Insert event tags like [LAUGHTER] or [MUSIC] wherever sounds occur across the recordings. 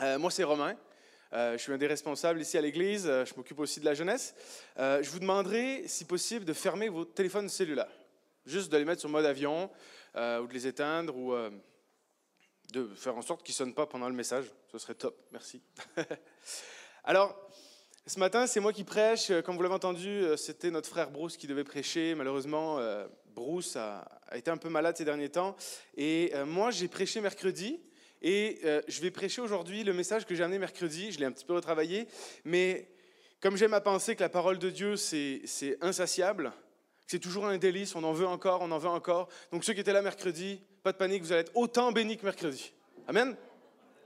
Euh, moi, c'est Romain. Euh, je suis un des responsables ici à l'Église. Euh, je m'occupe aussi de la jeunesse. Je vous demanderai, si possible, de fermer vos téléphones cellulaires. Juste de les mettre sur mode avion ou de les éteindre ou de faire en sorte qu'ils ne sonnent pas pendant le message. Ce serait top. Merci. [LAUGHS] Alors, ce matin, c'est moi qui prêche. Comme vous l'avez entendu, c'était notre frère Bruce qui devait prêcher. Malheureusement, Bruce a, été un peu malade ces derniers temps. Et moi, j'ai prêché mercredi. Et euh, je vais prêcher aujourd'hui le message que j'ai amené mercredi. Je l'ai un petit peu retravaillé. Mais comme j'aime à penser que la parole de Dieu, c'est insatiable, c'est toujours un délice, on en veut encore, on en veut encore. Donc ceux qui étaient là mercredi, pas de panique, vous allez être autant bénis que mercredi. Amen?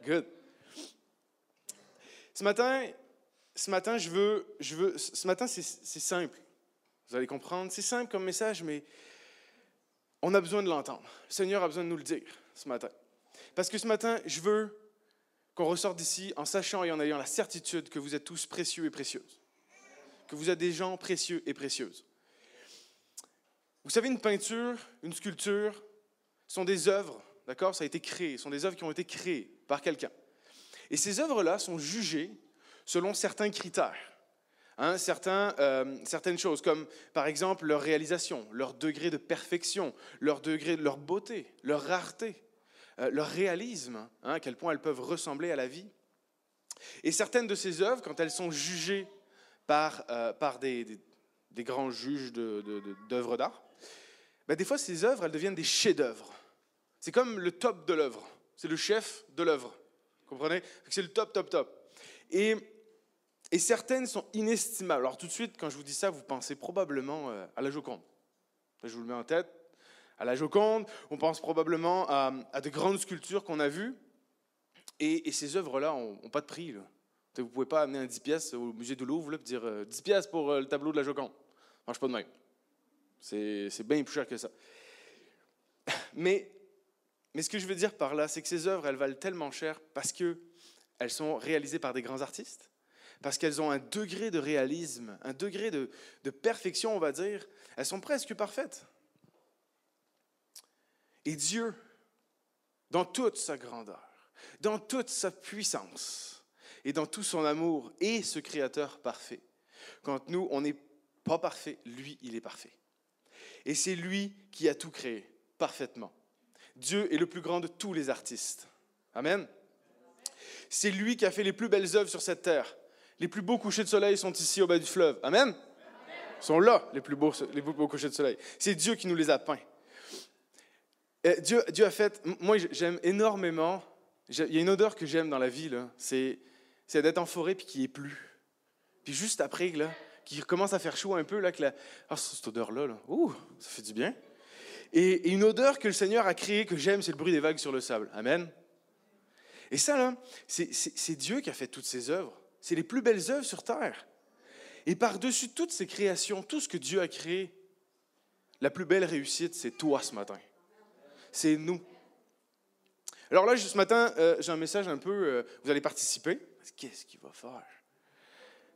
Good. Ce matin, ce matin, je veux, je veux, ce matin, c'est simple. Vous allez comprendre. C'est simple comme message, mais on a besoin de l'entendre. Le Seigneur a besoin de nous le dire ce matin. Parce que ce matin, je veux qu'on ressorte d'ici en sachant et en ayant la certitude que vous êtes tous précieux et précieuses. Que vous êtes des gens précieux et précieuses. Vous savez, une peinture, une sculpture, sont des œuvres, d'accord? Ça a été créé, sont des œuvres qui ont été créées par quelqu'un. Et ces œuvres-là sont jugées selon certains critères. Hein, certains, euh, certaines choses, comme par exemple leur réalisation, leur degré de perfection, leur degré de leur beauté, leur rareté, euh, leur réalisme, hein, à quel point elles peuvent ressembler à la vie. Et certaines de ces œuvres, quand elles sont jugées par, euh, par des, des- grands juges d'œuvres d'art, ben, des fois ces œuvres, elles deviennent des chefs-d'œuvre. C'est comme le top de l'œuvre. C'est le chef de l'œuvre. Comprenez? C'est le top, top, top. Et, et certaines sont inestimables. Alors tout de suite, quand je vous dis ça, vous pensez probablement euh, à la Joconde. Je vous le mets en tête. À la Joconde, on pense probablement à, de grandes sculptures qu'on a vues. Et, ces œuvres-là n'ont pas de prix. Vous ne pouvez pas amener un 10 pièces au musée du Louvre et dire euh, 10 pièces pour euh, le tableau de la Joconde. Ça marche pas de même. C'est bien plus cher que ça. [LAUGHS] Mais, ce que je veux dire par là, c'est que ces œuvres, elles valent tellement cher parce que elles sont réalisées par des grands artistes, parce qu'elles ont un degré de réalisme, un degré de, de perfection, on va dire. Elles sont presque parfaites. Et Dieu, dans toute sa grandeur, dans toute sa puissance et dans tout son amour, est ce Créateur parfait. Quand nous, on n'est pas parfait, lui, il est parfait. Et c'est lui qui a tout créé parfaitement. Dieu est le plus grand de tous les artistes. Amen. C'est lui qui a fait les plus belles œuvres sur cette terre. Les plus beaux couchers de soleil sont ici au bas du fleuve. Amen. Ils sont là, les plus beaux, les plus beaux couchers de soleil. C'est Dieu qui nous les a peints. Euh, Dieu, a fait. Moi, j'aime énormément. Il y a une odeur que j'aime dans la vie, là. C'est, d'être en forêt puis qu'il ait plus. Puis juste après, là, qu'il commence à faire chaud un peu, là, que la... Ah, cette odeur-là, là. Ouh, ça fait du bien. Et, et une odeur que le Seigneur a créée, que j'aime, c'est le bruit des vagues sur le sable. Amen. Et ça, là, c'est Dieu qui a fait toutes ces œuvres. C'est les plus belles œuvres sur terre. Et par-dessus toutes ces créations, tout ce que Dieu a créé, la plus belle réussite, c'est toi ce matin. C'est nous. Alors là, ce matin, euh, j'ai un message un peu. euh, vous allez participer. Qu'est-ce qu'il va faire?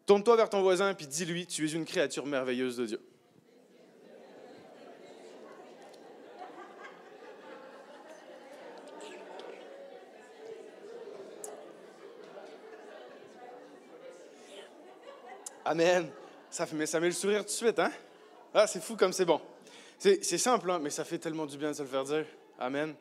Tourne-toi vers ton voisin et dis-lui Tu es une créature merveilleuse de Dieu. Amen. Ça, fait, ça met le sourire tout de suite, hein? Ah, c'est fou comme c'est bon. C'est c'est simple, hein, mais ça fait tellement du bien de se le faire dire. Amen.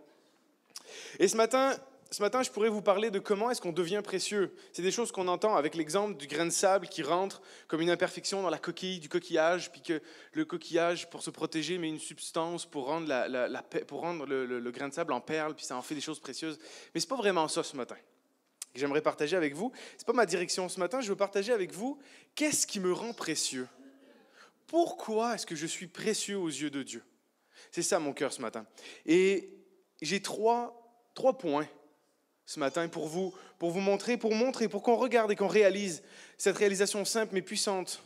Et ce matin, ce matin, je pourrais vous parler de comment est-ce qu'on devient précieux. C'est des choses qu'on entend avec l'exemple du grain de sable qui rentre comme une imperfection dans la coquille du coquillage, puis que le coquillage, pour se protéger, met une substance pour rendre, la, pour rendre le, grain de sable en perle, puis ça en fait des choses précieuses. Mais c'est pas vraiment ça ce matin que j'aimerais partager avec vous. C'est pas ma direction ce matin. Je veux partager avec vous qu'est-ce qui me rend précieux. Pourquoi est-ce que je suis précieux aux yeux de Dieu? C'est ça mon cœur ce matin. Et j'ai trois, trois points ce matin pour vous, pour vous montrer, pour montrer, pour qu'on regarde et qu'on réalise cette réalisation simple mais puissante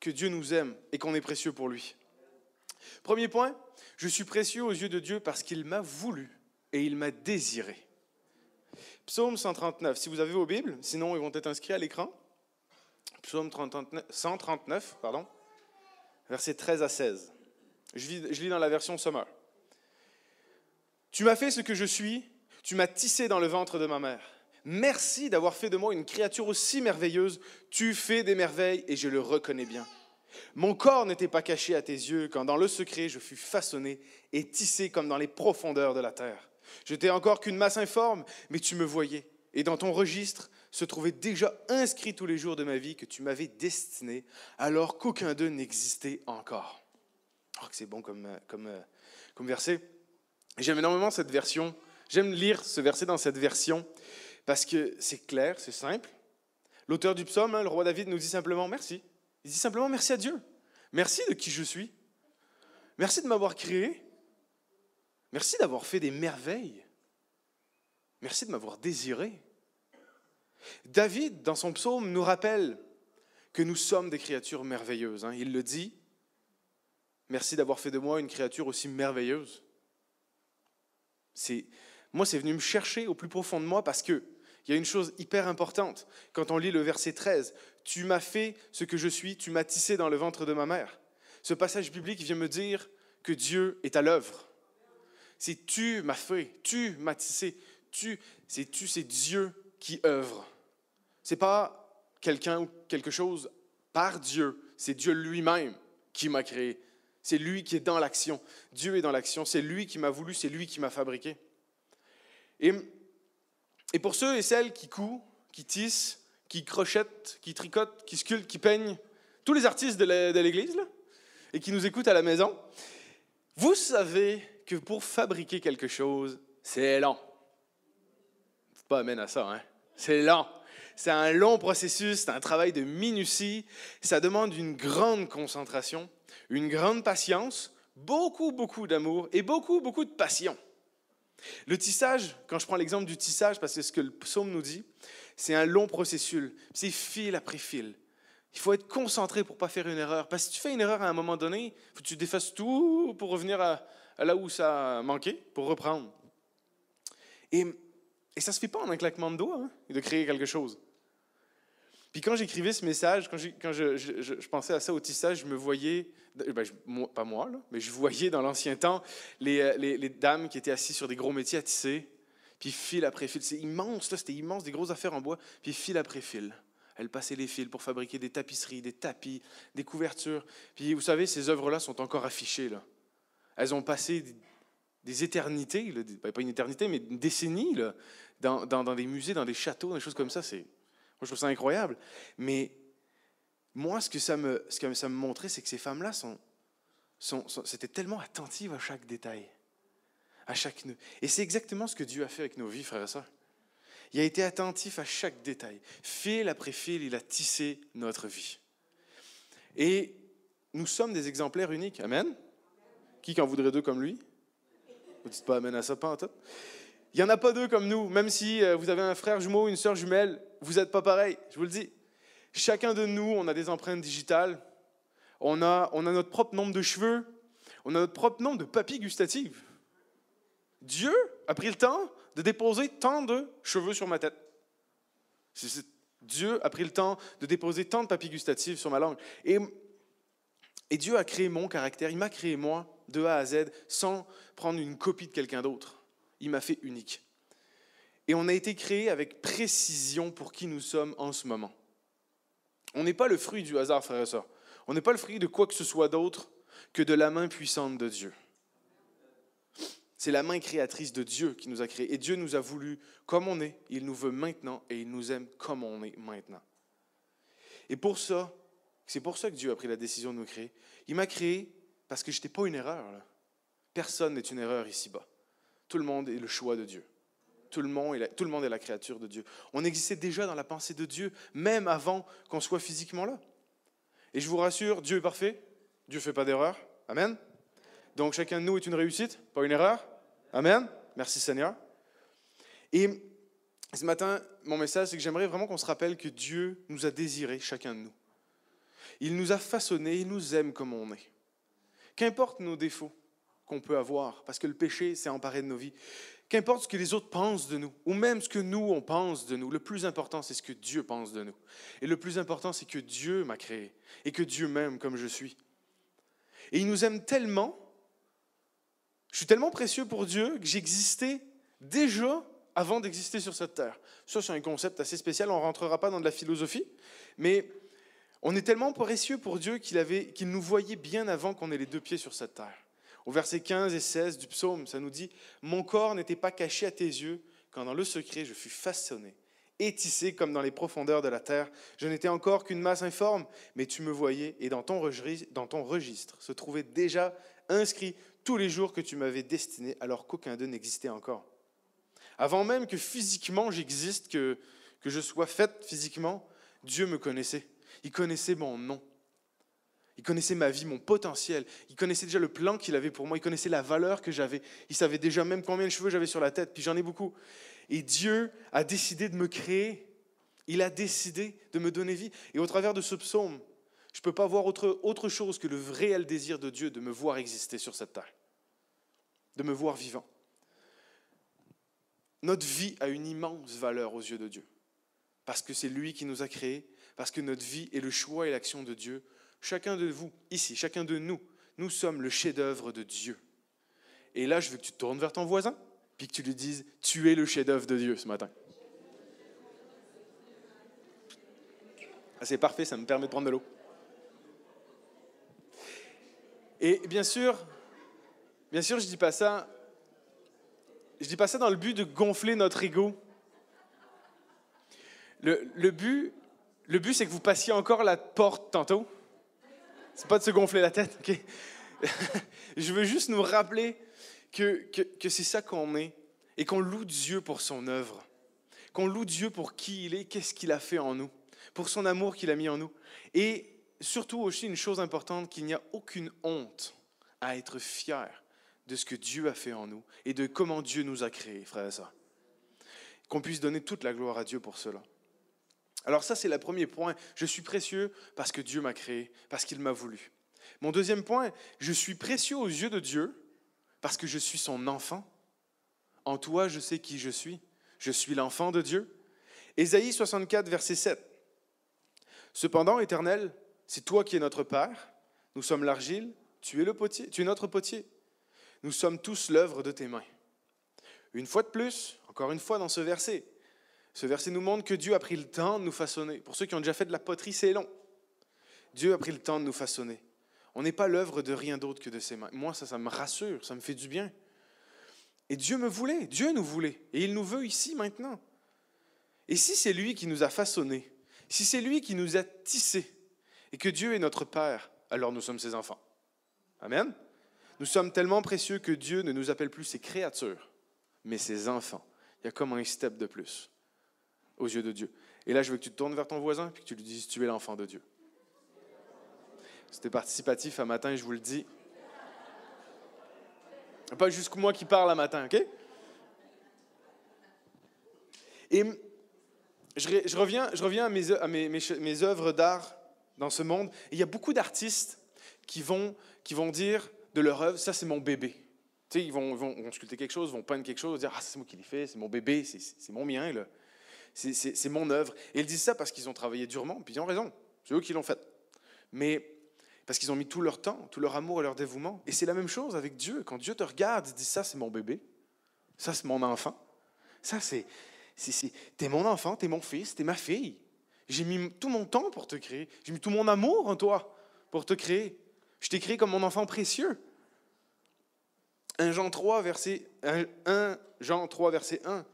que Dieu nous aime et qu'on est précieux pour lui. Premier point, je suis précieux aux yeux de Dieu parce qu'il m'a voulu et il m'a désiré. Psaume 139, si vous avez vos Bibles, sinon ils vont être inscrits à l'écran. Psaume 139, 139, pardon, versets 13 à 16. Je lis, dans la version Sommeur. Tu m'as fait ce que je suis, tu m'as tissé dans le ventre de ma mère. Merci d'avoir fait de moi une créature aussi merveilleuse. Tu fais des merveilles et je le reconnais bien. Mon corps n'était pas caché à tes yeux quand dans le secret je fus façonné et tissé comme dans les profondeurs de la terre. Je n'étais encore qu'une masse informe, mais tu me voyais. Et dans ton registre se trouvait déjà inscrit tous les jours de ma vie que tu m'avais destiné, alors qu'aucun d'eux n'existait encore. Que c'est bon comme, comme, comme verset. J'aime énormément cette version. J'aime lire ce verset dans cette version parce que c'est clair, c'est simple. L'auteur du psaume, hein, le roi David, nous dit simplement merci. Il dit simplement merci à Dieu. Merci de qui je suis. Merci de m'avoir créé. Merci d'avoir fait des merveilles. Merci de m'avoir désiré. David, dans son psaume, nous rappelle que nous sommes des créatures merveilleuses. Hein. Il le dit. Merci d'avoir fait de moi une créature aussi merveilleuse. Moi, c'est venu me chercher au plus profond de moi parce que il y a une chose hyper importante quand on lit le verset 13. Tu m'as fait ce que je suis, tu m'as tissé dans le ventre de ma mère. Ce passage biblique vient me dire que Dieu est à l'œuvre. C'est tu m'as fait, tu m'as tissé, tu, c'est tu, c'est Dieu qui œuvre. C'est pas quelqu'un ou quelque chose par Dieu, c'est Dieu lui-même qui m'a créé. C'est lui qui est dans l'action. Dieu est dans l'action, c'est lui qui m'a voulu, c'est lui qui m'a fabriqué. Et et pour ceux et celles qui couent, qui tissent, qui crochettent, qui tricotent, qui sculptent, qui peignent, tous les artistes de l'Église, et qui nous écoutent à la maison, vous savez que pour fabriquer quelque chose, c'est lent. Faut pas amène à ça, hein? C'est lent. C'est un long processus, c'est un travail de minutie. Ça demande une grande concentration, une grande patience, beaucoup, beaucoup d'amour et beaucoup, beaucoup de passion. Le tissage, quand je prends l'exemple du tissage, parce que c'est ce que le psaume nous dit, c'est un long processus. C'est fil après fil. Il faut être concentré pour ne pas faire une erreur. Parce que si tu fais une erreur à un moment donné, faut que tu défasses tout pour revenir à, là où ça a manqué, pour reprendre. Et, et ça ne se fait pas en un claquement de doigts, hein, de créer quelque chose. Puis quand j'écrivais ce message, quand, je, pensais à ça au tissage, je me voyais, ben, pas moi, mais je voyais dans l'ancien temps les, euh, les, dames qui étaient assises sur des gros métiers à tisser, puis fil après fil. C'est immense, c'était immense, des grosses affaires en bois, puis fil après fil. Elles passaient les fils pour fabriquer des tapisseries, des tapis, des couvertures. Puis vous savez, ces œuvres-là sont encore affichées. Là. Elles ont passé des, éternités, ben, pas une éternité, mais une décennie, là, dans, dans, dans des musées, dans des châteaux, des choses comme ça. C'est je trouve ça incroyable. Mais moi, ce que ça me, ce que ça me montrait, c'est que ces femmes-là sont, sont, c'était tellement attentives à chaque détail, à chaque nœud. Et c'est exactement ce que Dieu a fait avec nos vies, frères et sœurs. Il a été attentif à chaque détail. Fil après fil, il a tissé notre vie. Et nous sommes des exemplaires uniques. Amen. Qui en voudrait deux comme lui? Vous dites pas Amen à ça, pas en tout. Il n'y en a pas deux comme nous, même si euh, vous avez un frère jumeau, une sœur jumelle, vous n'êtes pas pareil, je vous le dis. Chacun de nous, on a des empreintes digitales, on a, notre propre nombre de cheveux, on a notre propre nombre de papilles gustatives. Dieu a pris le temps de déposer tant de cheveux sur ma tête. Dieu a pris le temps de déposer tant de papilles gustatives sur ma langue. Et Dieu a créé mon caractère, il m'a créé moi de A à Z sans prendre une copie de quelqu'un d'autre il m'a fait unique. Et on a été créé avec précision pour qui nous sommes en ce moment. On n'est pas le fruit du hasard, frère et sœurs. On n'est pas le fruit de quoi que ce soit d'autre que de la main puissante de Dieu. C'est la main créatrice de Dieu qui nous a créés. Et Dieu nous a voulu comme on est. Il nous veut maintenant et il nous aime comme on est maintenant. Et pour ça, c'est pour ça que Dieu a pris la décision de nous créer. Il m'a créé parce que je n'étais pas une erreur. Personne n'est une erreur ici-bas. Tout le monde est le choix de Dieu. Tout le, monde est la, tout le monde est la créature de Dieu. On existait déjà dans la pensée de Dieu, même avant qu'on soit physiquement là. Et je vous rassure, Dieu est parfait. Dieu ne fait pas d'erreur. Amen. Donc chacun de nous est une réussite, pas une erreur. Amen. Merci Seigneur. Et ce matin, mon message, c'est que j'aimerais vraiment qu'on se rappelle que Dieu nous a désirés, chacun de nous. Il nous a façonnés, il nous aime comme on est. Qu'importe nos défauts, qu'on peut avoir, parce que le péché s'est emparé de nos vies. Qu'importe ce que les autres pensent de nous, ou même ce que nous, on pense de nous, le plus important, c'est ce que Dieu pense de nous. Et le plus important, c'est que Dieu m'a créé, et que Dieu m'aime comme je suis. Et il nous aime tellement, je suis tellement précieux pour Dieu que j'existais déjà avant d'exister sur cette terre. Ça, c'est un concept assez spécial, on ne rentrera pas dans de la philosophie, mais on est tellement précieux pour Dieu qu'il qu'il nous voyait bien avant qu'on ait les deux pieds sur cette terre. Au verset 15 et 16 du psaume, ça nous dit Mon corps n'était pas caché à tes yeux quand dans le secret je fus façonné et tissé comme dans les profondeurs de la terre. Je n'étais encore qu'une masse informe, mais tu me voyais et dans ton registre, se trouvaient déjà inscrits tous les jours que tu m'avais destinés alors qu'aucun d'eux n'existait encore. Avant même que physiquement j'existe, que, que je sois faite physiquement, Dieu me connaissait. Il connaissait mon nom. Il connaissait ma vie, mon potentiel. Il connaissait déjà le plan qu'il avait pour moi. Il connaissait la valeur que j'avais. Il savait déjà même combien de cheveux j'avais sur la tête. Puis j'en ai beaucoup. Et Dieu a décidé de me créer. Il a décidé de me donner vie. Et au travers de ce psaume, je ne peux pas voir autre, autre chose que le réel désir de Dieu de me voir exister sur cette terre, de me voir vivant. Notre vie a une immense valeur aux yeux de Dieu, parce que c'est lui qui nous a créés, parce que notre vie est le choix et l'action de Dieu. Chacun de vous, ici, chacun de nous, nous sommes le chef-d'œuvre de Dieu. Et là, je veux que tu te tournes vers ton voisin, puis que tu lui dises, tu es le chef-d'œuvre de Dieu ce matin. Ah, c'est parfait, ça me permet de prendre de l'eau. Et bien sûr, bien sûr, je dis pas ça. Je dis pas ça dans le but de gonfler notre ego. Le, but, le but, c'est que vous passiez encore la porte tantôt. C'est pas de se gonfler la tête, ok? [LAUGHS] Je veux juste nous rappeler que, que, que c'est ça qu'on est et qu'on loue Dieu pour son œuvre. Qu'on loue Dieu pour qui il est, qu'est-ce qu'il a fait en nous, pour son amour qu'il a mis en nous. Et surtout aussi une chose importante, qu'il n'y a aucune honte à être fier de ce que Dieu a fait en nous et de comment Dieu nous a créés, frères et sœurs. Qu'on puisse donner toute la gloire à Dieu pour cela. Alors ça, c'est le premier point. Je suis précieux parce que Dieu m'a créé, parce qu'il m'a voulu. Mon deuxième point, je suis précieux aux yeux de Dieu parce que je suis son enfant. En toi, je sais qui je suis. Je suis l'enfant de Dieu. Ésaïe 64, verset 7. Cependant, Éternel, c'est toi qui es notre Père. Nous sommes l'argile, tu es le potier, tu es notre potier. Nous sommes tous l'œuvre de tes mains. Une fois de plus, encore une fois dans ce verset, ce verset nous montre que Dieu a pris le temps de nous façonner. Pour ceux qui ont déjà fait de la poterie, c'est long. Dieu a pris le temps de nous façonner. On n'est pas l'œuvre de rien d'autre que de ses mains. Moi, ça, ça me rassure, ça me fait du bien. Et Dieu me voulait, Dieu nous voulait, et il nous veut ici maintenant. Et si c'est lui qui nous a façonnés, si c'est lui qui nous a tissés, et que Dieu est notre Père, alors nous sommes ses enfants. Amen. Nous sommes tellement précieux que Dieu ne nous appelle plus ses créatures, mais ses enfants. Il y a comme un step de plus aux yeux de Dieu. Et là, je veux que tu te tournes vers ton voisin et que tu lui dises, tu es l'enfant de Dieu. C'était participatif un matin, je vous le dis. Pas juste moi qui parle un matin, OK? Et je, reviens, je reviens à, mes, à œuvres d'art dans ce monde. Et il y a beaucoup d'artistes qui vont, qui vont dire de leur œuvre, ça c'est mon bébé. Tu sais, ils vont, vont, vont, sculpter quelque chose, vont peindre quelque chose, dire, ah c'est moi qui l'ai fait, c'est mon bébé, c'est mon mien. C'est mon œuvre. Et ils disent ça parce qu'ils ont travaillé durement, puis ils ont raison. C'est eux qui l'ont fait. Mais parce qu'ils ont mis tout leur temps, tout leur amour et leur dévouement. Et c'est la même chose avec Dieu. Quand Dieu te regarde, il dit ça, c'est mon bébé. Ça, c'est mon enfant. Ça, c'est. T'es mon enfant, t'es mon fils, t'es ma fille. J'ai mis tout mon temps pour te créer. J'ai mis tout mon amour en toi pour te créer. Je t'ai créé comme mon enfant précieux. 1 Jean 3, verset 1, Jean 3, verset 1.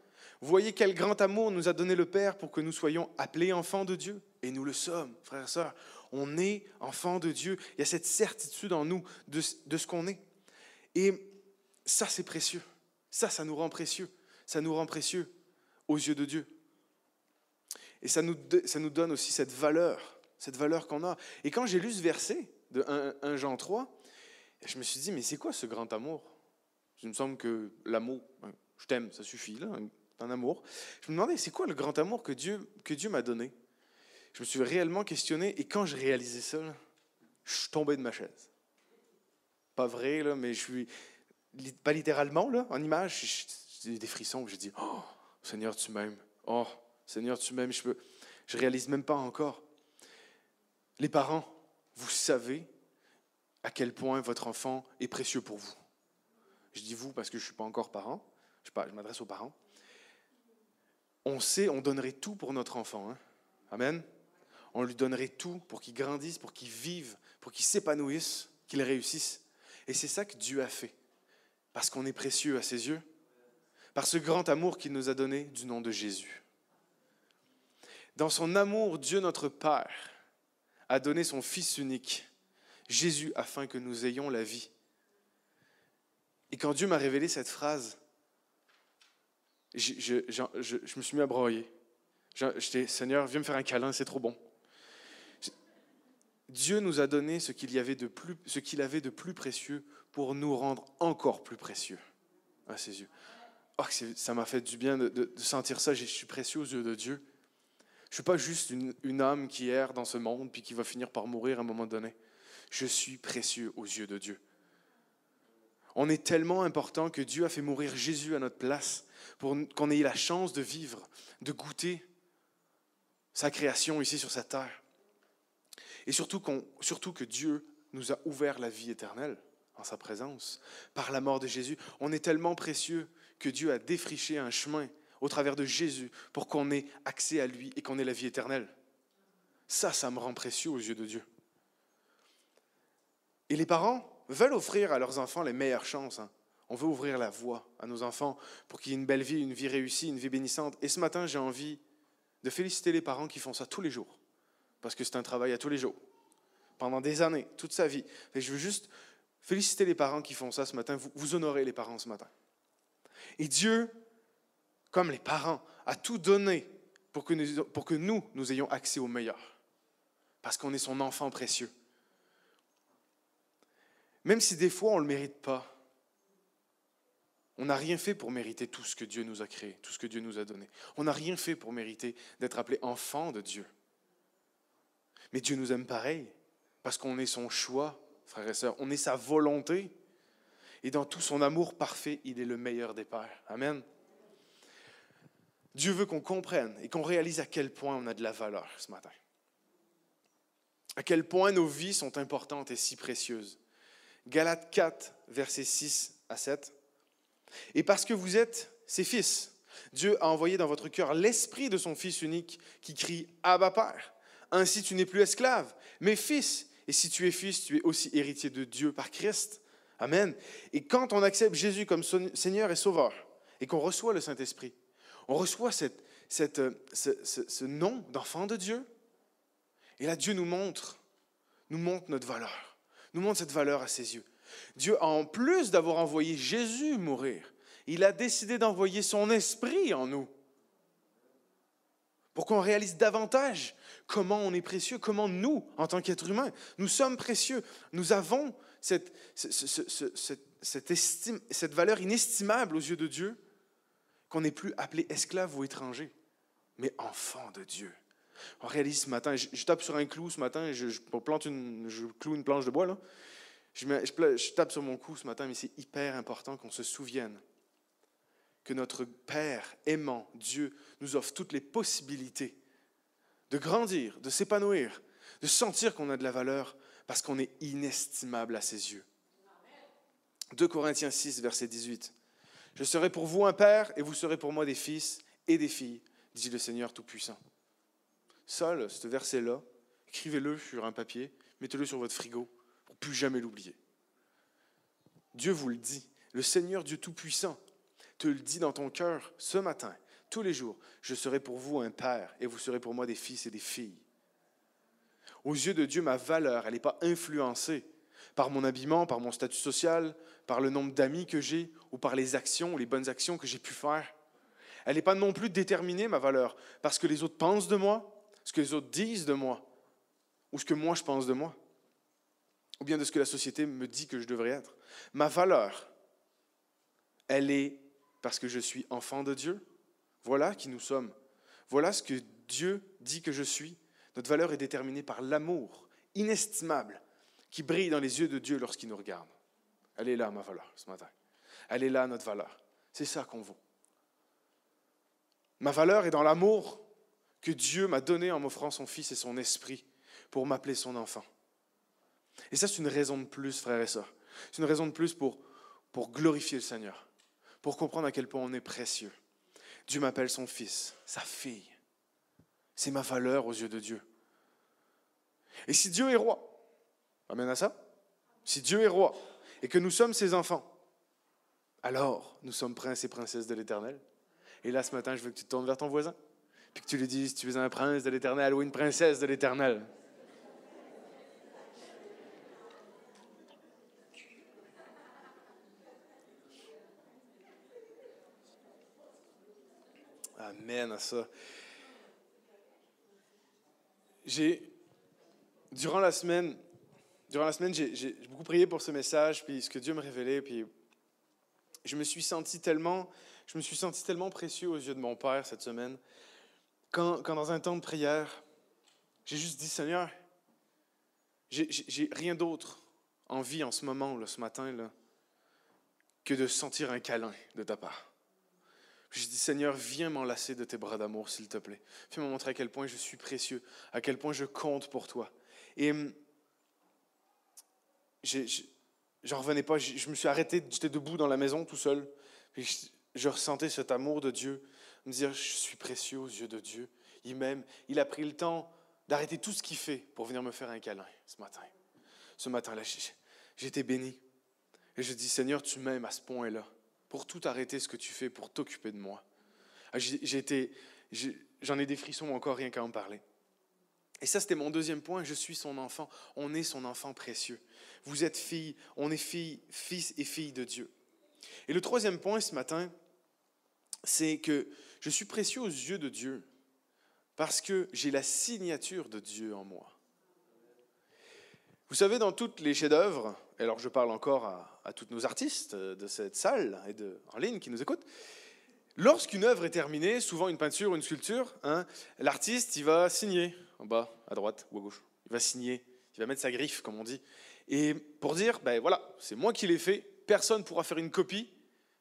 Voyez quel grand amour nous a donné le Père pour que nous soyons appelés enfants de Dieu. Et nous le sommes, frères et sœurs. On est enfants de Dieu. Il y a cette certitude en nous de, ce qu'on est. Et ça, c'est précieux. Ça, ça nous rend précieux. Ça nous rend précieux aux yeux de Dieu. Et ça nous, ça nous donne aussi cette valeur, cette valeur qu'on a. Et quand j'ai lu ce verset de 1, Jean 3, je me suis dit, mais c'est quoi ce grand amour? Il me semble que l'amour, ben, je t'aime, ça suffit, là, un amour. Je me demandais, c'est quoi le grand amour que Dieu, que Dieu m'a donné? Je me suis réellement questionné et quand je réalisais ça, je suis tombé de ma chaise. Pas vrai, là, mais je suis. Pas littéralement, là, en image, j'ai des frissons. Je dis, oh, Seigneur, tu m'aimes. Oh, Seigneur, tu m'aimes. Je, peux, je réalise même pas encore. Les parents, vous savez à quel point votre enfant est précieux pour vous. Je dis vous parce que je ne suis pas encore parent. Je, je m'adresse aux parents. On sait, on donnerait tout pour notre enfant. Hein. Amen. On lui donnerait tout pour qu'il grandisse, pour qu'il vive, pour qu'il s'épanouisse, qu'il réussisse. Et c'est ça que Dieu a fait. Parce qu'on est précieux à ses yeux. Par ce grand amour qu'il nous a donné du nom de Jésus. Dans son amour, Dieu notre Père a donné son Fils unique, Jésus, afin que nous ayons la vie. Et quand Dieu m'a révélé cette phrase, je, me suis mis à broyer. J'étais, Seigneur, viens me faire un câlin, c'est trop bon. Dieu nous a donné ce qu'il, y avait de plus, avait de plus précieux pour nous rendre encore plus précieux à ses yeux. Oh, ça m'a fait du bien de, sentir ça. Je suis précieux aux yeux de Dieu. Je ne suis pas juste une, une, âme qui erre dans ce monde puis qui va finir par mourir à un moment donné. Je suis précieux aux yeux de Dieu. On est tellement important que Dieu a fait mourir Jésus à notre place pour qu'on ait la chance de vivre, de goûter sa création ici sur cette terre. Et surtout, surtout que Dieu nous a ouvert la vie éternelle en sa présence par la mort de Jésus. On est tellement précieux que Dieu a défriché un chemin au travers de Jésus pour qu'on ait accès à lui et qu'on ait la vie éternelle. Ça, ça me rend précieux aux yeux de Dieu. Et les parents veulent offrir à leurs enfants les meilleures chances. Hein. On veut ouvrir la voie à nos enfants pour qu'ils aient une belle vie, une vie réussie, une vie bénissante. Et ce matin, j'ai envie de féliciter les parents qui font ça tous les jours. Parce que c'est un travail à tous les jours. Pendant des années, toute sa vie. Et je veux juste féliciter les parents qui font ça ce matin. Vous, honorez les parents ce matin. Et Dieu, comme les parents, a tout donné pour que nous, nous ayons accès au meilleur. Parce qu'on est son enfant précieux. Même si des fois on ne le mérite pas, on n'a rien fait pour mériter tout ce que Dieu nous a créé, tout ce que Dieu nous a donné. On n'a rien fait pour mériter d'être appelé enfant de Dieu. Mais Dieu nous aime pareil, parce qu'on est son choix, frères et sœurs. On est sa volonté. Et dans tout son amour parfait, il est le meilleur des pères. Amen. Dieu veut qu'on comprenne et qu'on réalise à quel point on a de la valeur ce matin. À quel point nos vies sont importantes et si précieuses. Galates 4, versets 6 à 7. Et parce que vous êtes ses fils, Dieu a envoyé dans votre cœur l'esprit de son Fils unique qui crie Abba Père. Ainsi tu n'es plus esclave, mais fils. Et si tu es fils, tu es aussi héritier de Dieu par Christ. Amen. Et quand on accepte Jésus comme Seigneur et Sauveur, et qu'on reçoit le Saint-Esprit, on reçoit cette, ce, ce, nom d'enfant de Dieu. Et là, Dieu nous montre, nous montre notre valeur, nous montre cette valeur à ses yeux. Dieu, en plus d'avoir envoyé Jésus mourir, il a décidé d'envoyer son esprit en nous pour qu'on réalise davantage comment on est précieux, comment nous, en tant qu'êtres humains, nous sommes précieux. Nous avons cette, cette, cette valeur inestimable aux yeux de Dieu, qu'on n'est plus appelé esclave ou étranger, mais enfant de Dieu. On réalise ce matin, je, tape sur un clou ce matin, je, je, plante une, je cloue une planche de bois, là. Je, tape sur mon cou ce matin, mais c'est hyper important qu'on se souvienne que notre Père aimant, Dieu, nous offre toutes les possibilités de grandir, de s'épanouir, de sentir qu'on a de la valeur parce qu'on est inestimable à ses yeux. 2 Corinthiens 6, verset 18. Je serai pour vous un père et vous serez pour moi des fils et des filles, dit le Seigneur Tout-Puissant. Seul, ce verset-là, écrivez-le sur un papier, mettez-le sur votre frigo plus jamais l'oublier. Dieu vous le dit, le Seigneur Dieu Tout-Puissant te le dit dans ton cœur ce matin tous les jours, je serai pour vous un père et vous serez pour moi des fils et des filles. Aux yeux de Dieu, ma valeur, elle n'est pas influencée par mon habillement, par mon statut social, par le nombre d'amis que j'ai ou par les actions les bonnes actions que j'ai pu faire. Elle n'est pas non plus déterminée, ma valeur, parce que les autres pensent de moi, ce que les autres disent de moi, ou ce que moi je pense de moi, ou bien de ce que la société me dit que je devrais être. Ma valeur, elle est parce que je suis enfant de Dieu, voilà qui nous sommes. Voilà ce que Dieu dit que je suis. Notre valeur est déterminée par l'amour inestimable qui brille dans les yeux de Dieu lorsqu'il nous regarde. Elle est là, ma valeur, ce matin. Elle est là, notre valeur. C'est ça qu'on vaut. Ma valeur est dans l'amour que Dieu m'a donné en m'offrant son Fils et son Esprit pour m'appeler son enfant. Et ça, c'est une raison de plus, frères et sœurs. C'est une raison de plus pour, pour glorifier le Seigneur, pour comprendre à quel point on est précieux. Dieu m'appelle son fils, sa fille. C'est ma valeur aux yeux de Dieu. Et si Dieu est roi, Amen à ça Si Dieu est roi et que nous sommes ses enfants, alors nous sommes princes et princesses de l'éternel. Et là, ce matin, je veux que tu te tournes vers ton voisin, puis que tu lui dises, tu es un prince de l'éternel ou une princesse de l'éternel. Amen à ça. J'ai, durant la semaine, durant la semaine, j'ai beaucoup prié pour ce message, puis ce que Dieu me révélait, puis je me suis senti tellement, je me suis senti tellement précieux aux yeux de mon Père cette semaine, quand, quand dans un temps de prière, j'ai juste dit, Seigneur, j'ai rien d'autre en vie en ce moment, là, ce matin, là, que de sentir un câlin de ta part. Je dis, Seigneur, viens m'enlacer de tes bras d'amour, s'il te plaît. Viens me montrer à quel point je suis précieux, à quel point je compte pour toi. Et hum, j'en revenais pas. Je, me suis arrêté, j'étais debout dans la maison tout seul. Puis je, ressentais cet amour de Dieu, me dire, je suis précieux aux yeux de Dieu. Il m'aime. Il a pris le temps d'arrêter tout ce qu'il fait pour venir me faire un câlin ce matin. Ce matin-là, j'étais béni. Et je dis, Seigneur, tu m'aimes à ce point-là pour tout arrêter ce que tu fais, pour t'occuper de moi. Ah, j'en ai des frissons encore rien qu'à en parler. Et ça, c'était mon deuxième point. Je suis son enfant. On est son enfant précieux. Vous êtes fille. On est fille, fils et fille de Dieu. Et le troisième point ce matin, c'est que je suis précieux aux yeux de Dieu parce que j'ai la signature de Dieu en moi. Vous savez, dans toutes les chefs-d'œuvre, alors je parle encore à, tous nos artistes de cette salle et de, en ligne qui nous écoutent, lorsqu'une œuvre est terminée, souvent une peinture, une sculpture, hein, l'artiste, il va signer en bas, à droite ou à gauche. Il va signer, il va mettre sa griffe, comme on dit. Et pour dire, ben voilà, c'est moi qui l'ai fait, personne ne pourra faire une copie,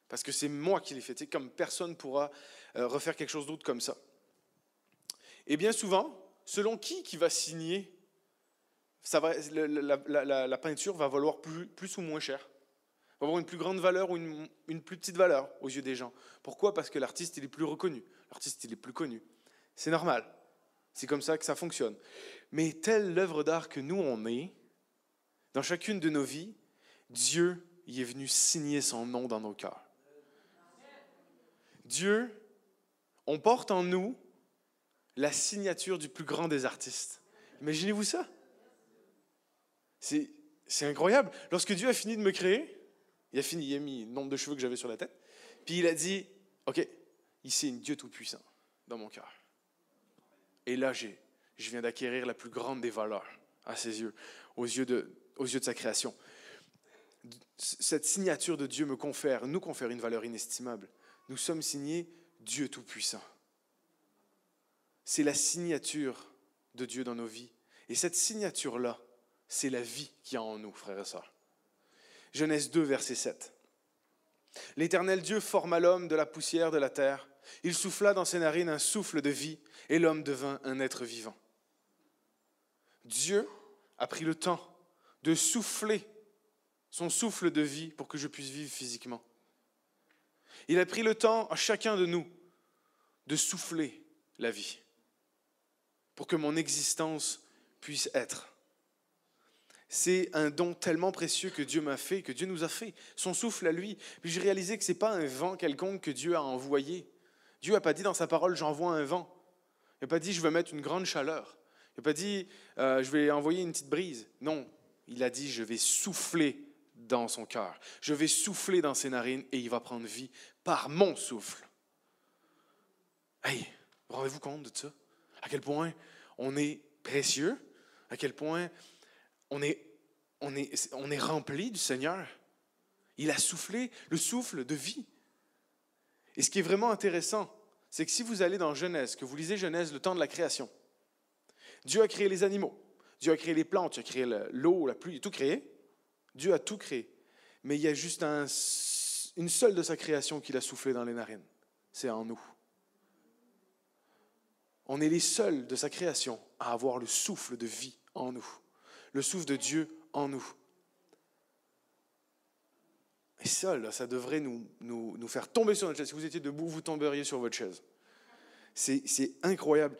parce que c'est moi qui l'ai fait, comme personne ne pourra euh, refaire quelque chose d'autre comme ça. Et bien souvent, selon qui qui va signer la, peinture va valoir plus, ou moins cher. Va avoir une plus grande valeur ou une, une plus petite valeur aux yeux des gens. Pourquoi? Parce que l'artiste, il est plus reconnu. L'artiste, il est plus connu. C'est normal. C'est comme ça que ça fonctionne. Mais telle l'œuvre d'art que nous, on est, dans chacune de nos vies, Dieu y est venu signer son nom dans nos cœurs. Dieu, on porte en nous la signature du plus grand des artistes. Imaginez-vous ça c'est, incroyable. Lorsque Dieu a fini de me créer, il a fini, il a mis le nombre de cheveux que j'avais sur la tête, puis il a dit, OK, est un Dieu tout-puissant dans mon cœur. Et là, j'ai, je viens d'acquérir la plus grande des valeurs à ses yeux, aux yeux de, aux yeux de sa création. Cette signature de Dieu me confère, nous confère une valeur inestimable. Nous sommes signés Dieu Tout-Puissant. C'est la signature de Dieu dans nos vies. Et cette signature-là, c'est la vie qui a en nous, frères et sœurs. Genèse 2, verset 7. L'Éternel Dieu forma l'homme de la poussière de la terre. Il souffla dans ses narines un souffle de vie, et l'homme devint un être vivant. Dieu a pris le temps de souffler son souffle de vie pour que je puisse vivre physiquement. Il a pris le temps à chacun de nous de souffler la vie pour que mon existence puisse être c'est un don tellement précieux que Dieu m'a fait, que Dieu nous a fait, son souffle à lui. Puis j'ai réalisé que ce n'est pas un vent quelconque que Dieu a envoyé. Dieu n'a pas dit dans sa parole, j'envoie un vent. Il n'a pas dit, je vais mettre une grande chaleur. Il n'a pas dit, euh, je vais envoyer une petite brise. Non, il a dit, je vais souffler dans son cœur. Je vais souffler dans ses narines et il va prendre vie par mon souffle. Hey, rendez-vous compte de ça? À quel point on est précieux? À quel point on est, on est, on est rempli du Seigneur. Il a soufflé le souffle de vie. Et ce qui est vraiment intéressant, c'est que si vous allez dans Genèse, que vous lisez Genèse, le temps de la création, Dieu a créé les animaux, Dieu a créé les plantes, Dieu a créé l'eau, la pluie, tout créé. Dieu a tout créé. Mais il y a juste un, une seule de sa création qu'il a soufflé dans les narines. C'est en nous. On est les seuls de sa création à avoir le souffle de vie en nous le souffle de Dieu en nous. Et ça, ça devrait nous, nous, nous faire tomber sur notre chaise. Si vous étiez debout, vous tomberiez sur votre chaise. C'est incroyable.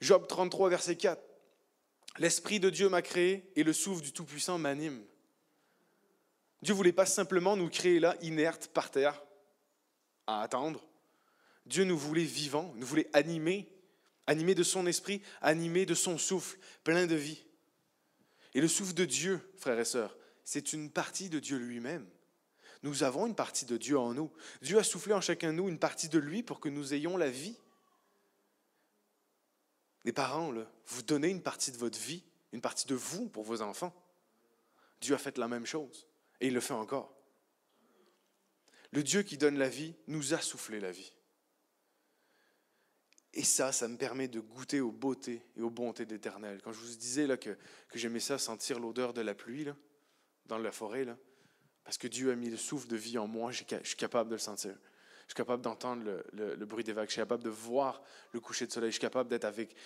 Job 33, verset 4. L'Esprit de Dieu m'a créé et le souffle du Tout-Puissant m'anime. Dieu voulait pas simplement nous créer là, inertes, par terre, à attendre. Dieu nous voulait vivants, nous voulait animés, animés de son esprit, animés de son souffle, plein de vie. Et le souffle de Dieu, frères et sœurs, c'est une partie de Dieu lui-même. Nous avons une partie de Dieu en nous. Dieu a soufflé en chacun de nous une partie de lui pour que nous ayons la vie. Les parents, vous donnez une partie de votre vie, une partie de vous pour vos enfants. Dieu a fait la même chose et il le fait encore. Le Dieu qui donne la vie nous a soufflé la vie. Et ça, ça me permet de goûter aux beautés et aux bontés d'Éternel. Quand je vous disais là, que, que j'aimais ça, sentir l'odeur de la pluie là, dans la forêt, là, parce que Dieu a mis le souffle de vie en moi, je suis capable de le sentir. Je suis capable d'entendre le, le, bruit des vagues. Je suis capable de voir le coucher de soleil. Je suis capable d'être avec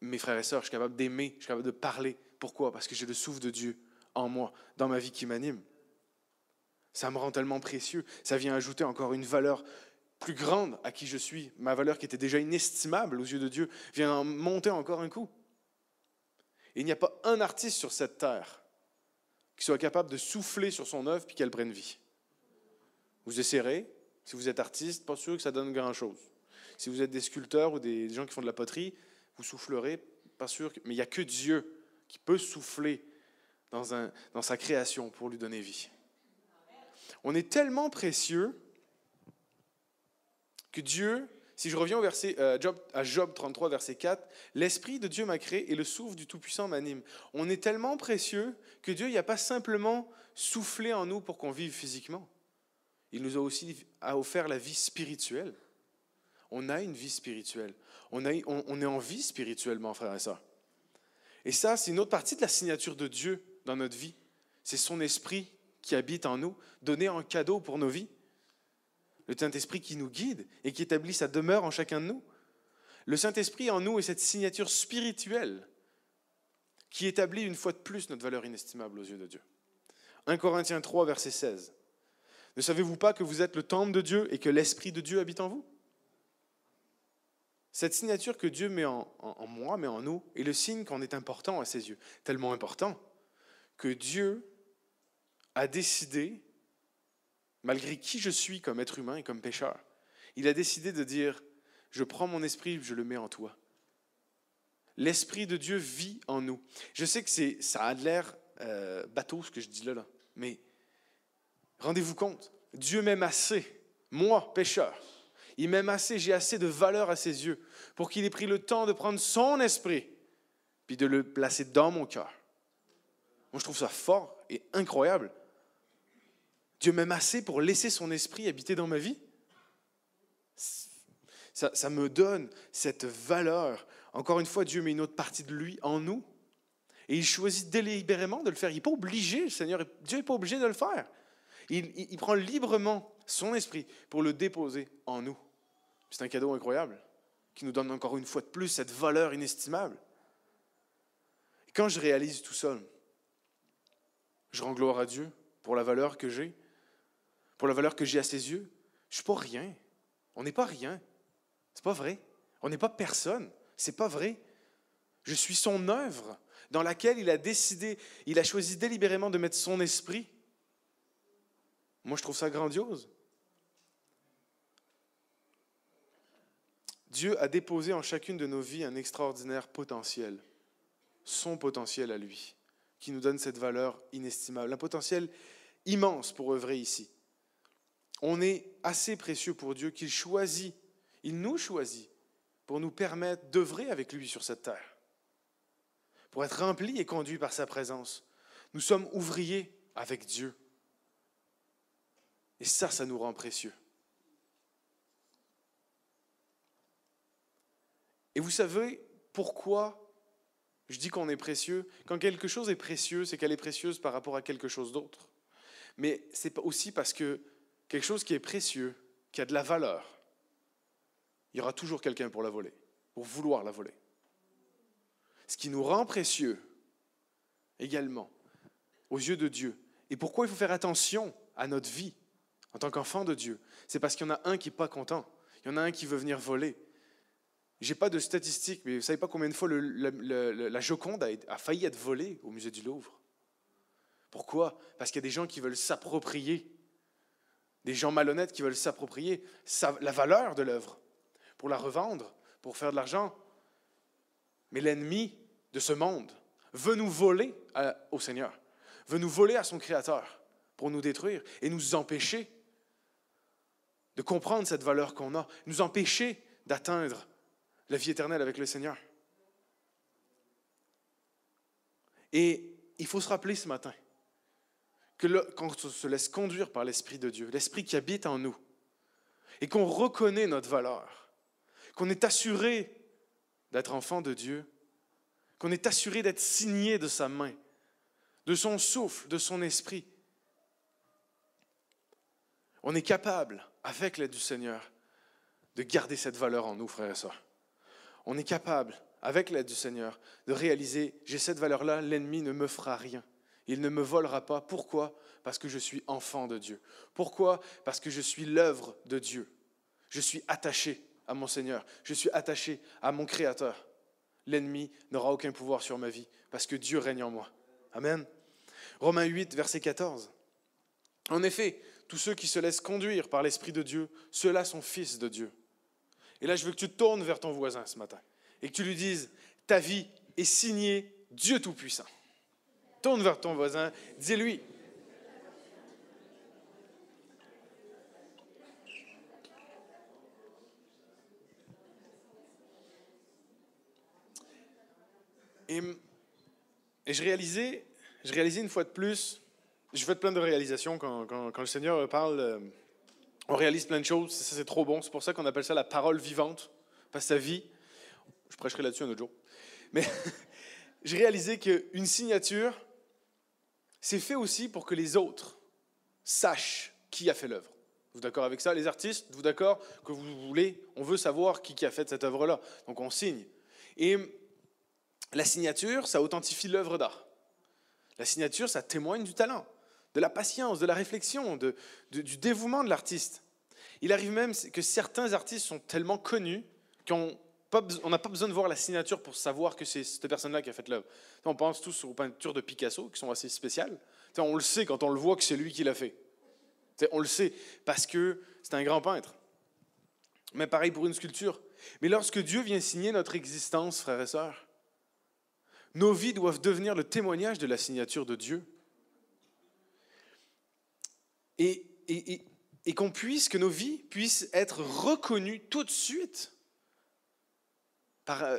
mes frères et sœurs. Je suis capable d'aimer. Je suis capable de parler. Pourquoi? Parce que j'ai le souffle de Dieu en moi, dans ma vie qui m'anime. Ça me rend tellement précieux. Ça vient ajouter encore une valeur plus grande à qui je suis. Ma valeur qui était déjà inestimable aux yeux de Dieu vient monter encore un coup. Et il n'y a pas un artiste sur cette terre qui soit capable de souffler sur son œuvre puis qu'elle prenne vie. Vous essayerez, si vous êtes artiste, pas sûr que ça donne grand-chose. Si vous êtes des sculpteurs ou des gens qui font de la poterie, vous soufflerez, pas sûr. Mais il n'y a que Dieu qui peut souffler dans, un, dans sa création pour lui donner vie. On est tellement précieux que Dieu, si je reviens au verset, euh, Job, à Job 33, verset 4, l'Esprit de Dieu m'a créé et le souffle du Tout-Puissant m'anime. On est tellement précieux que Dieu n'a pas simplement soufflé en nous pour qu'on vive physiquement. Il nous a aussi offert la vie spirituelle. On a une vie spirituelle. On, on, est en vie spirituellement, frère et sœurs. Et ça, c'est une autre partie de la signature de Dieu dans notre vie. C'est son esprit qui habite en nous, donné en cadeau pour nos vies. Le Saint-Esprit qui nous guide et qui établit sa demeure en chacun de nous. Le Saint-Esprit en nous est cette signature spirituelle qui établit une fois de plus notre valeur inestimable aux yeux de Dieu. 1 Corinthiens 3, verset 16. Ne savez-vous pas que vous êtes le temple de Dieu et que l'Esprit de Dieu habite en vous? Cette signature que Dieu met en, moi, met en nous, est le signe qu'on est important à ses yeux. Tellement important que Dieu a décidé, malgré qui je suis comme être humain et comme pécheur, il a décidé de dire, je prends mon esprit, je le mets en toi. L'Esprit de Dieu vit en nous. Je sais que ça a l'air euh, bateau ce que je dis là, là mais Rendez-vous compte, Dieu m'aime assez, moi, pécheur. Il m'aime assez, j'ai assez de valeur à ses yeux pour qu'il ait pris le temps de prendre son esprit puis de le placer dans mon cœur. Moi, je trouve ça fort et incroyable. Dieu m'aime assez pour laisser son esprit habiter dans ma vie? Ça, me donne cette valeur. Encore une fois, Dieu met une autre partie de lui en nous. Et il choisit délibérément de le faire. Il n'est pas obligé, le Seigneur, Dieu n'est pas obligé de le faire. Il, prend librement son esprit pour le déposer en nous. C'est un cadeau incroyable qui nous donne encore une fois de plus cette valeur inestimable. Quand je réalise tout ça, je rends gloire à Dieu pour la valeur que j'ai, pour la valeur que j'ai à ses yeux. Je ne suis pas rien. On n'est pas rien. C'est pas vrai. On n'est pas personne. C'est pas vrai. Je suis son œuvre dans laquelle il a décidé, il a choisi délibérément de mettre son esprit moi, je trouve ça grandiose. Dieu a déposé en chacune de nos vies un extraordinaire potentiel, son potentiel à lui, qui nous donne cette valeur inestimable, un potentiel immense pour œuvrer ici. On est assez précieux pour Dieu qu'il choisit, il nous choisit pour nous permettre d'œuvrer avec lui sur cette terre, pour être remplis et conduits par sa présence. Nous sommes ouvriers avec Dieu. Et ça, ça nous rend précieux. Et vous savez pourquoi je dis qu'on est précieux? Quand quelque chose est précieux, c'est qu'elle est précieuse par rapport à quelque chose d'autre. Mais c'est aussi parce que quelque chose qui est précieux, qui a de la valeur, il y aura toujours quelqu'un pour la voler, pour vouloir la voler. Ce qui nous rend précieux également aux yeux de Dieu. Et pourquoi il faut faire attention à notre vie en tant qu'enfant de Dieu, c'est parce qu'il y en a un qui n'est pas content. Il y en a un qui veut venir voler. J'ai pas de statistiques, mais vous savez pas combien de fois la Joconde a, a, failli être volée au musée du Louvre? Pourquoi? Parce qu'il y a des gens qui veulent s'approprier, des gens malhonnêtes qui veulent s'approprier la valeur de l'œuvre pour la revendre, pour faire de l'argent. Mais l'ennemi de ce monde veut nous voler au Seigneur, veut nous voler à son Créateur pour nous détruire et nous empêcher de comprendre cette valeur qu'on a, nous empêcher d'atteindre la vie éternelle avec le Seigneur. Et il faut se rappeler ce matin quand on se laisse conduire par l'Esprit de Dieu, l'Esprit qui habite en nous, et qu'on reconnaît notre valeur, qu'on est assuré d'être enfant de Dieu, qu'on est assuré d'être signé de sa main, de son souffle, de son esprit, on est capable, avec l'aide du Seigneur, de garder cette valeur en nous, frères et sœurs. On est capable, avec l'aide du Seigneur, de réaliser, j'ai cette valeur-là, l'ennemi ne me fera rien. Il ne me volera pas. Pourquoi? Parce que je suis enfant de Dieu. Pourquoi? Parce que je suis l'œuvre de Dieu. Je suis attaché à mon Seigneur. Je suis attaché à mon Créateur. L'ennemi n'aura aucun pouvoir sur ma vie parce que Dieu règne en moi. Amen. Romains 8, verset 14. En effet, tous ceux qui se laissent conduire par l'Esprit de Dieu, ceux-là sont fils de Dieu. Et là, je veux que tu te tournes vers ton voisin ce matin et que tu lui dises, ta vie est signée Dieu Tout-Puissant. Tourne vers ton voisin, dis-lui, Et, je réalisais, je réalisais une fois de plus je fais plein de réalisations quand, quand, le Seigneur parle. Euh, on réalise plein de choses. Ça, c'est trop bon. C'est pour ça qu'on appelle ça la parole vivante. Pas sa vie. Je prêcherai là-dessus un autre jour. Mais [LAUGHS] j'ai réalisé qu'une signature, c'est fait aussi pour que les autres sachent qui a fait l'œuvre. Vous d'accord avec ça, les artistes? Vous d'accord que vous voulez, on veut savoir qui, a fait cette œuvre-là. Donc on signe. Et la signature, ça authentifie l'œuvre d'art. La signature, ça témoigne du talent de la patience, de la réflexion, de, du dévouement de l'artiste. Il arrive même que certains artistes sont tellement connus qu'on n'a pas besoin de voir la signature pour savoir que c'est cette personne-là qui a fait l'œuvre. On pense tous aux peintures de Picasso qui sont assez spéciales. On le sait quand on le voit que c'est lui qui l'a fait. On le sait parce que c'est un grand peintre. Mais pareil pour une sculpture. Mais lorsque Dieu vient signer notre existence, frères et sœurs, nos vies doivent devenir le témoignage de la signature de Dieu et, et, qu'on puisse, que nos vies puissent être reconnues tout de suite, par, euh,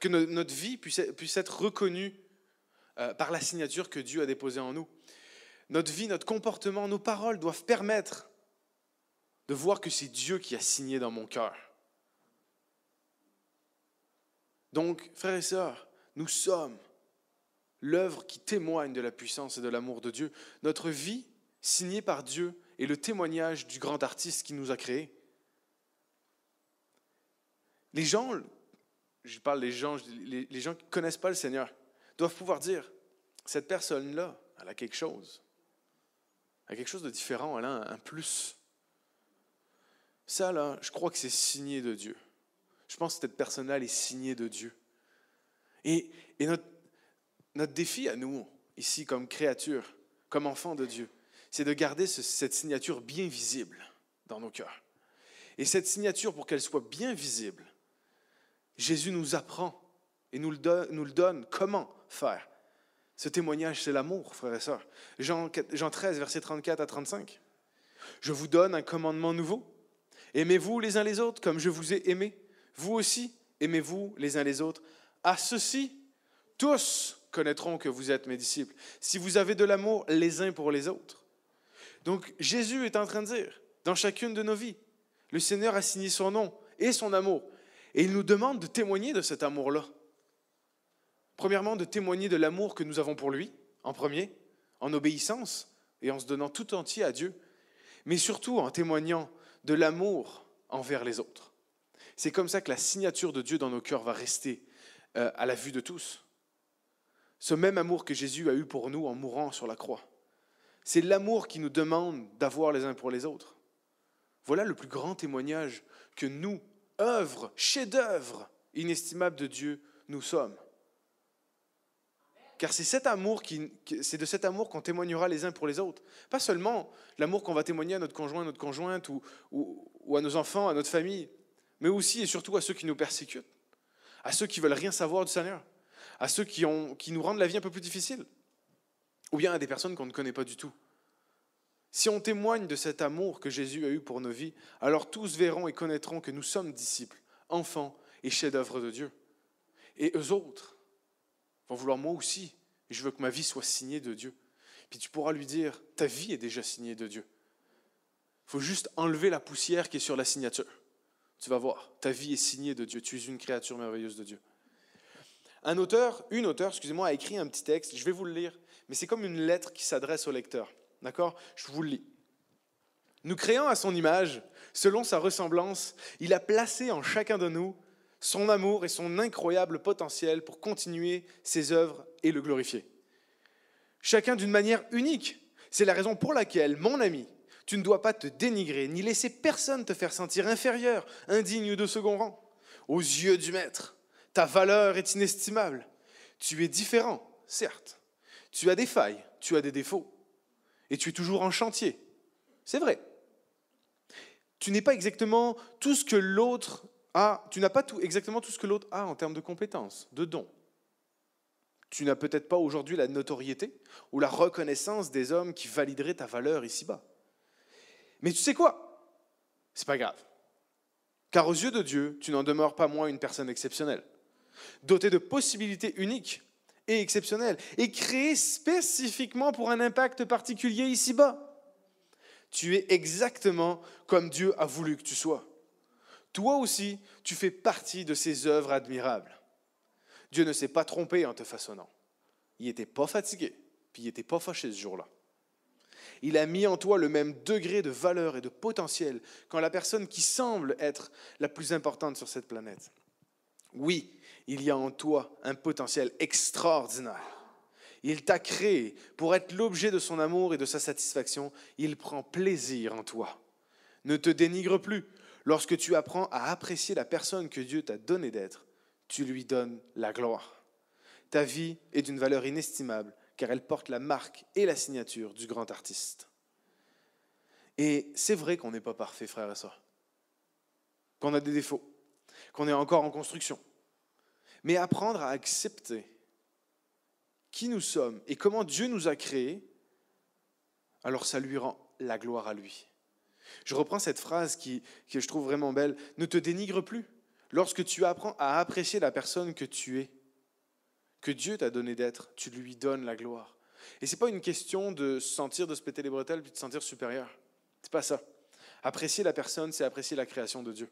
que notre vie puisse, puisse être reconnue euh, par la signature que Dieu a déposée en nous. Notre vie, notre comportement, nos paroles doivent permettre de voir que c'est Dieu qui a signé dans mon cœur. Donc, frères et sœurs, nous sommes l'œuvre qui témoigne de la puissance et de l'amour de Dieu. Notre vie signé par Dieu et le témoignage du grand artiste qui nous a créés. Les gens, je parle des gens, les, gens qui ne connaissent pas le Seigneur, doivent pouvoir dire, cette personne-là, elle a quelque chose. Elle a quelque chose de différent, elle a un, plus. Ça, là, je crois que c'est signé de Dieu. Je pense que cette personne-là, elle est signée de Dieu. Et, notre, notre défi à nous, ici, comme créatures, comme enfants de Dieu, c'est de garder cette signature bien visible dans nos cœurs. Et cette signature, pour qu'elle soit bien visible, Jésus nous apprend et nous le, donne, comment faire? Ce témoignage, c'est l'amour, frères et sœurs. Jean, Jean 13, versets 34 à 35. Je vous donne un commandement nouveau. Aimez-vous les uns les autres comme je vous ai aimé? Vous aussi, aimez-vous les uns les autres. À ceci, tous connaîtront que vous êtes mes disciples, si vous avez de l'amour les uns pour les autres. Donc Jésus est en train de dire, dans chacune de nos vies, le Seigneur a signé son nom et son amour. Et il nous demande de témoigner de cet amour-là. Premièrement, de témoigner de l'amour que nous avons pour lui, en premier, en obéissance et en se donnant tout entier à Dieu, mais surtout en témoignant de l'amour envers les autres. C'est comme ça que la signature de Dieu dans nos cœurs va rester euh, à la vue de tous. Ce même amour que Jésus a eu pour nous en mourant sur la croix C'est l'amour qui nous demande d'avoir les uns pour les autres. Voilà le plus grand témoignage que nous, œuvres, chefs-d'œuvre inestimables de Dieu, nous sommes. Car c'est cet amour qui, c'est de cet amour qu'on témoignera les uns pour les autres. Pas seulement l'amour qu'on va témoigner à notre conjoint, à notre conjointe, ou, ou, à nos enfants, à notre famille, mais aussi et surtout à ceux qui nous persécutent, à ceux qui veulent rien savoir du Seigneur, à ceux qui, ont, qui nous rendent la vie un peu plus difficile, ou bien à des personnes qu'on ne connaît pas du tout. Si on témoigne de cet amour que Jésus a eu pour nos vies, alors tous verront et connaîtront que nous sommes disciples, enfants et chefs-d'œuvre de Dieu. Et eux autres, vont vouloir moi aussi. je veux que ma vie soit signée de Dieu. Puis tu pourras lui dire, ta vie est déjà signée de Dieu. Il faut juste enlever la poussière qui est sur la signature. Tu vas voir, ta vie est signée de Dieu. Tu es une créature merveilleuse de Dieu. Un auteur, une auteure, excusez-moi, a écrit un petit texte. Je vais vous le lire, mais c'est comme une lettre qui s'adresse au lecteur. D'accord? Je vous le lis. Nous créant à son image, selon sa ressemblance, il a placé en chacun de nous son amour et son incroyable potentiel pour continuer ses œuvres et le glorifier. Chacun d'une manière unique. C'est la raison pour laquelle, mon ami, tu ne dois pas te dénigrer, ni laisser personne te faire sentir inférieur, indigne de second rang. Aux yeux du Maître, ta valeur est inestimable. Tu es différent, certes. Tu as des failles, tu as des défauts. Et tu es toujours en chantier. C'est vrai. Tu n'es pas exactement tout ce que l'autre ah, tu n'as pas exactement tout ce que l'autre a en termes de compétences, de dons. Tu n'as peut-être pas aujourd'hui la notoriété ou la reconnaissance des hommes qui valideraient ta valeur ici-bas. Mais tu sais quoi? C'est pas grave. Car aux yeux de Dieu, tu n'en demeures pas moins une personne exceptionnelle, dotée de possibilités uniques et exceptionnelles, et créée spécifiquement pour un impact particulier ici-bas. Tu es exactement comme Dieu a voulu que tu sois. Toi aussi, tu fais partie de ses œuvres admirables. Dieu ne s'est pas trompé en te façonnant. Il n'était pas fatigué, puis il n'était pas fâché ce jour-là. Il a mis en toi le même degré de valeur et de potentiel qu'en la personne qui semble être la plus importante sur cette planète. Oui, il y a en toi un potentiel extraordinaire. Il t'a créé pour être l'objet de son amour et de sa satisfaction. Il prend plaisir en toi. Ne te dénigre plus. Lorsque tu apprends à apprécier la personne que Dieu t'a donné d'être, tu lui donnes la gloire. Ta vie est d'une valeur inestimable car elle porte la marque et la signature du grand artiste. Et c'est vrai qu'on n'est pas parfait, frère et sœurs, qu'on a des défauts, qu'on est encore en construction. Mais apprendre à accepter qui nous sommes et comment Dieu nous a créés, alors ça lui rend la gloire à lui. Je reprends cette phrase qui, que je trouve vraiment belle. Ne te dénigre plus. Lorsque tu apprends à apprécier la personne que tu es, que Dieu t'a donné d'être, tu lui donnes la gloire. Et ce n'est pas une question de se sentir, de se péter les bretelles, puis de se sentir supérieur. C'est pas ça. Apprécier la personne, c'est apprécier la création de Dieu.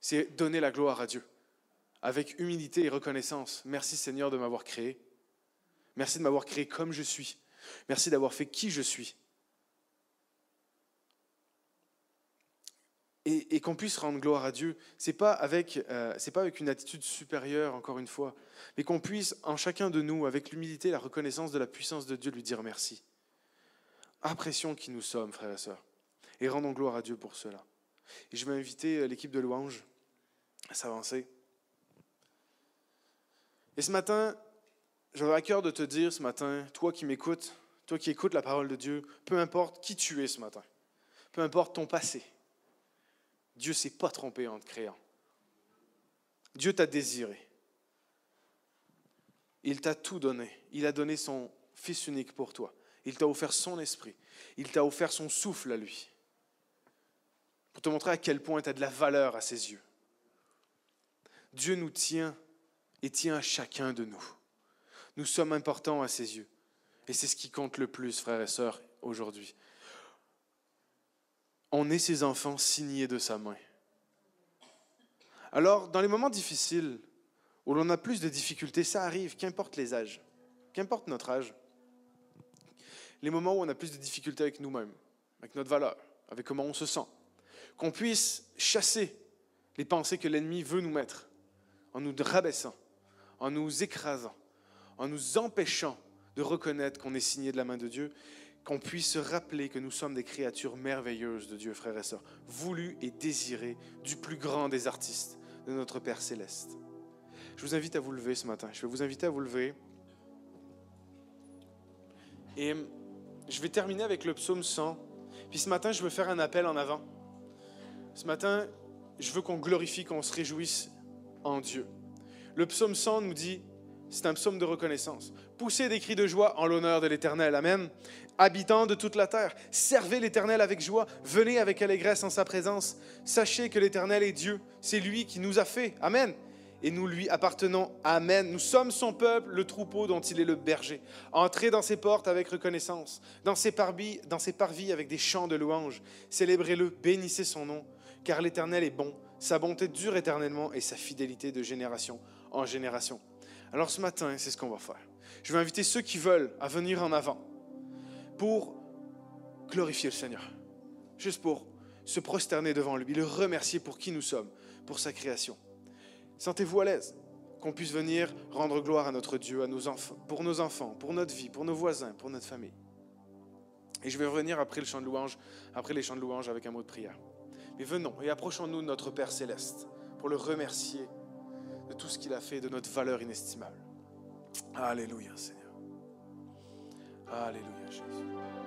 C'est donner la gloire à Dieu. Avec humilité et reconnaissance. Merci Seigneur de m'avoir créé. Merci de m'avoir créé comme je suis. Merci d'avoir fait qui je suis. et, qu'on puisse rendre gloire à Dieu. C'est pas avec euh, pas avec une attitude supérieure encore une fois, mais qu'on puisse en chacun de nous, avec l'humilité, et la reconnaissance de la puissance de Dieu, lui dire merci. Apprécions qui nous sommes, frères et sœurs, et rendons gloire à Dieu pour cela. Et je vais inviter euh, l'équipe de louange à s'avancer. Et ce matin, j'avais à cœur de te dire ce matin, toi qui m'écoutes, toi qui écoutes la parole de Dieu, peu importe qui tu es ce matin, peu importe ton passé, Dieu s'est pas trompé en te créant. Dieu t'a désiré. Il t'a tout donné. Il a donné son Fils unique pour toi. Il t'a offert son esprit. Il t'a offert son souffle à lui. Pour te montrer à quel point tu as de la valeur à ses yeux. Dieu nous tient et tient à chacun de nous. Nous sommes importants à ses yeux. Et c'est ce qui compte le plus, frères et sœurs, aujourd'hui on est ses enfants signés de sa main. Alors, dans les moments difficiles, où l'on a plus de difficultés, ça arrive, qu'importe les âges, qu'importe notre âge, les moments où on a plus de difficultés avec nous-mêmes, avec notre valeur, avec comment on se sent, qu'on puisse chasser les pensées que l'ennemi veut nous mettre, en nous rabaissant, en nous écrasant, en nous empêchant de reconnaître qu'on est signé de la main de Dieu, qu'on puisse se rappeler que nous sommes des créatures merveilleuses de Dieu, frères et sœurs, voulues et désirées du plus grand des artistes, de notre Père céleste. Je vous invite à vous lever ce matin. Je vais vous inviter à vous lever. Et je vais terminer avec le psaume 100. Puis ce matin, je veux faire un appel en avant. Ce matin, je veux qu'on glorifie, qu'on se réjouisse en Dieu. Le psaume 100 nous dit, c'est un psaume de reconnaissance. Poussez des cris de joie en l'honneur de l'Éternel. Amen. Habitants de toute la terre, servez l'Éternel avec joie. Venez avec allégresse en sa présence. Sachez que l'Éternel est Dieu. C'est lui qui nous a fait. Amen et nous lui appartenons. Amen. Nous sommes son peuple, le troupeau dont il est le berger. Entrez dans ses portes avec reconnaissance, dans ses parvis, dans ses parvis avec des chants de louanges. Célébrez-le, bénissez son nom, car l'Éternel est bon. Sa bonté dure éternellement et sa fidélité de génération en génération. Alors ce matin, c'est ce qu'on va faire. Je vais inviter ceux qui veulent à venir en avant pour glorifier le Seigneur. Juste pour se prosterner devant lui, le remercier pour qui nous sommes, pour sa création. Sentez-vous à l'aise qu'on puisse venir rendre gloire à notre Dieu, à nos enfants, pour nos enfants, pour notre vie, pour nos voisins, pour notre famille. Et je vais revenir après le chant de louange, après les chants de louange avec un mot de prière. Mais venons et approchons-nous de notre Père céleste pour le remercier de tout ce qu'il a fait, de notre valeur inestimable. Alléluia, Seigneur. Alléluia, Jésus.